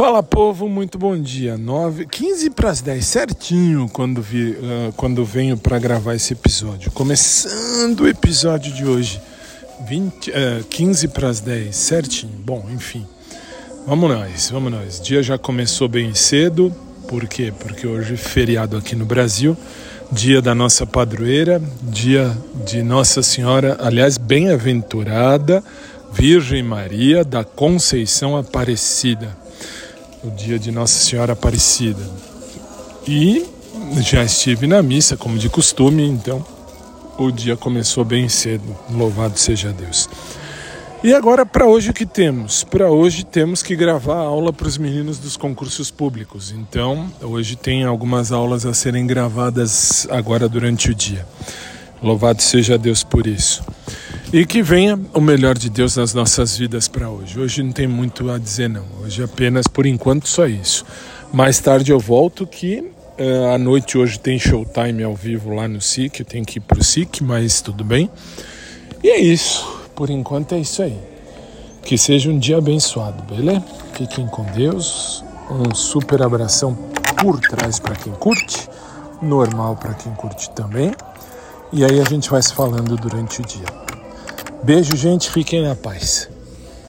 Fala povo, muito bom dia. 9, 15 para as 10, certinho quando, vi, uh, quando venho para gravar esse episódio. Começando o episódio de hoje, 20, uh, 15 para as 10, certinho. Bom, enfim, vamos nós, vamos nós. Dia já começou bem cedo, por quê? Porque hoje é feriado aqui no Brasil, dia da nossa padroeira, dia de Nossa Senhora, aliás, bem-aventurada Virgem Maria da Conceição Aparecida o dia de Nossa Senhora Aparecida. E já estive na missa, como de costume, então o dia começou bem cedo. Louvado seja Deus. E agora, para hoje, o que temos? Para hoje, temos que gravar a aula para os meninos dos concursos públicos. Então, hoje tem algumas aulas a serem gravadas agora durante o dia. Louvado seja Deus por isso. E que venha o melhor de Deus nas nossas vidas para hoje. Hoje não tem muito a dizer, não. Hoje apenas, por enquanto, só isso. Mais tarde eu volto que uh, à noite hoje tem showtime ao vivo lá no SIC. Eu tenho que ir para o SIC, mas tudo bem. E é isso. Por enquanto é isso aí. Que seja um dia abençoado, beleza? Fiquem com Deus. Um super abração por trás para quem curte. Normal para quem curte também. E aí a gente vai se falando durante o dia. Beijo, gente. Fiquem na paz.